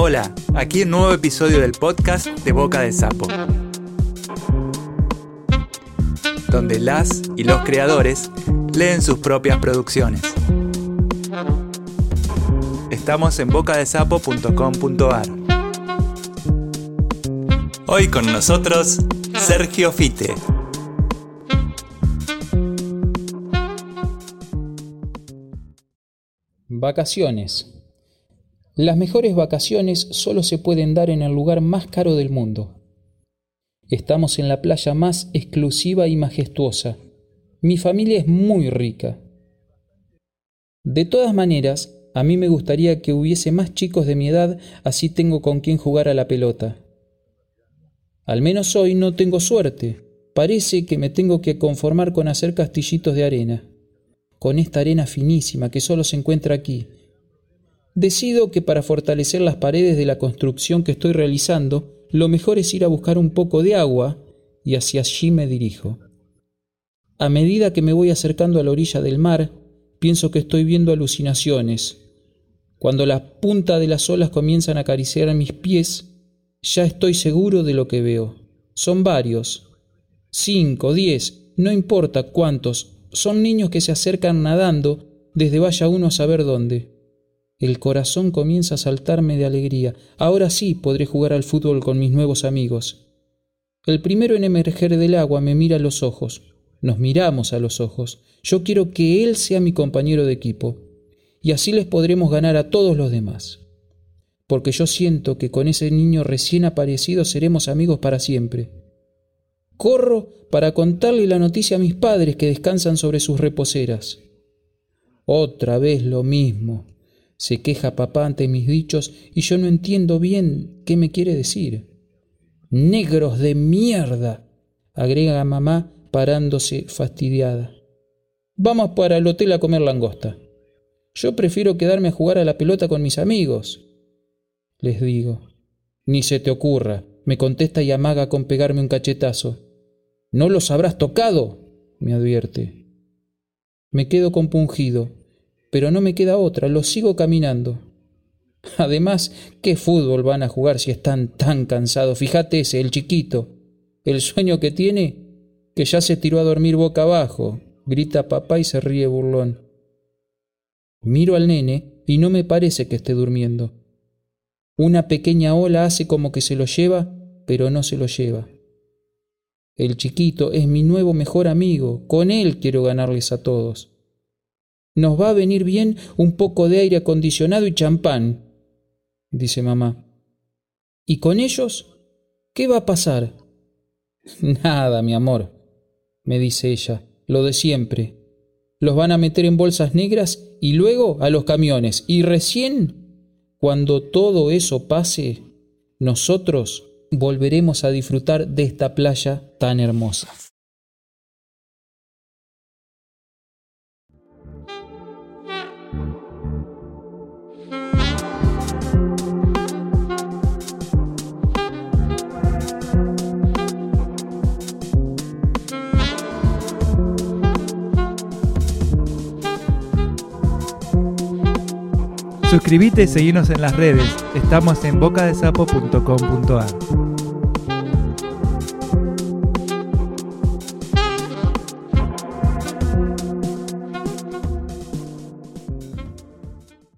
Hola, aquí un nuevo episodio del podcast de Boca de Sapo, donde las y los creadores leen sus propias producciones. Estamos en bocadesapo.com.ar. Hoy con nosotros, Sergio Fite. Vacaciones. Las mejores vacaciones solo se pueden dar en el lugar más caro del mundo. Estamos en la playa más exclusiva y majestuosa. Mi familia es muy rica. De todas maneras, a mí me gustaría que hubiese más chicos de mi edad, así tengo con quien jugar a la pelota. Al menos hoy no tengo suerte. Parece que me tengo que conformar con hacer castillitos de arena, con esta arena finísima que solo se encuentra aquí, decido que para fortalecer las paredes de la construcción que estoy realizando, lo mejor es ir a buscar un poco de agua y hacia allí me dirijo. A medida que me voy acercando a la orilla del mar, pienso que estoy viendo alucinaciones. Cuando la punta de las olas comienzan a acariciar mis pies, ya estoy seguro de lo que veo. Son varios. Cinco, diez, no importa cuántos, son niños que se acercan nadando desde vaya uno a saber dónde. El corazón comienza a saltarme de alegría. Ahora sí podré jugar al fútbol con mis nuevos amigos. El primero en emerger del agua me mira a los ojos. Nos miramos a los ojos. Yo quiero que él sea mi compañero de equipo. Y así les podremos ganar a todos los demás. Porque yo siento que con ese niño recién aparecido seremos amigos para siempre. Corro para contarle la noticia a mis padres que descansan sobre sus reposeras. Otra vez lo mismo. Se queja papá ante mis dichos y yo no entiendo bien qué me quiere decir. Negros de mierda, agrega mamá parándose fastidiada. Vamos para el hotel a comer langosta. Yo prefiero quedarme a jugar a la pelota con mis amigos. Les digo. Ni se te ocurra, me contesta y amaga con pegarme un cachetazo. No los habrás tocado, me advierte. Me quedo compungido pero no me queda otra, lo sigo caminando. Además, ¿qué fútbol van a jugar si están tan cansados? Fíjate ese, el chiquito. El sueño que tiene, que ya se tiró a dormir boca abajo, grita papá y se ríe burlón. Miro al nene y no me parece que esté durmiendo. Una pequeña ola hace como que se lo lleva, pero no se lo lleva. El chiquito es mi nuevo mejor amigo, con él quiero ganarles a todos. Nos va a venir bien un poco de aire acondicionado y champán, dice mamá. ¿Y con ellos? ¿Qué va a pasar? Nada, mi amor, me dice ella, lo de siempre. Los van a meter en bolsas negras y luego a los camiones. Y recién, cuando todo eso pase, nosotros volveremos a disfrutar de esta playa tan hermosa. Suscríbete y seguinos en las redes. Estamos en bocadesapo.com.ar.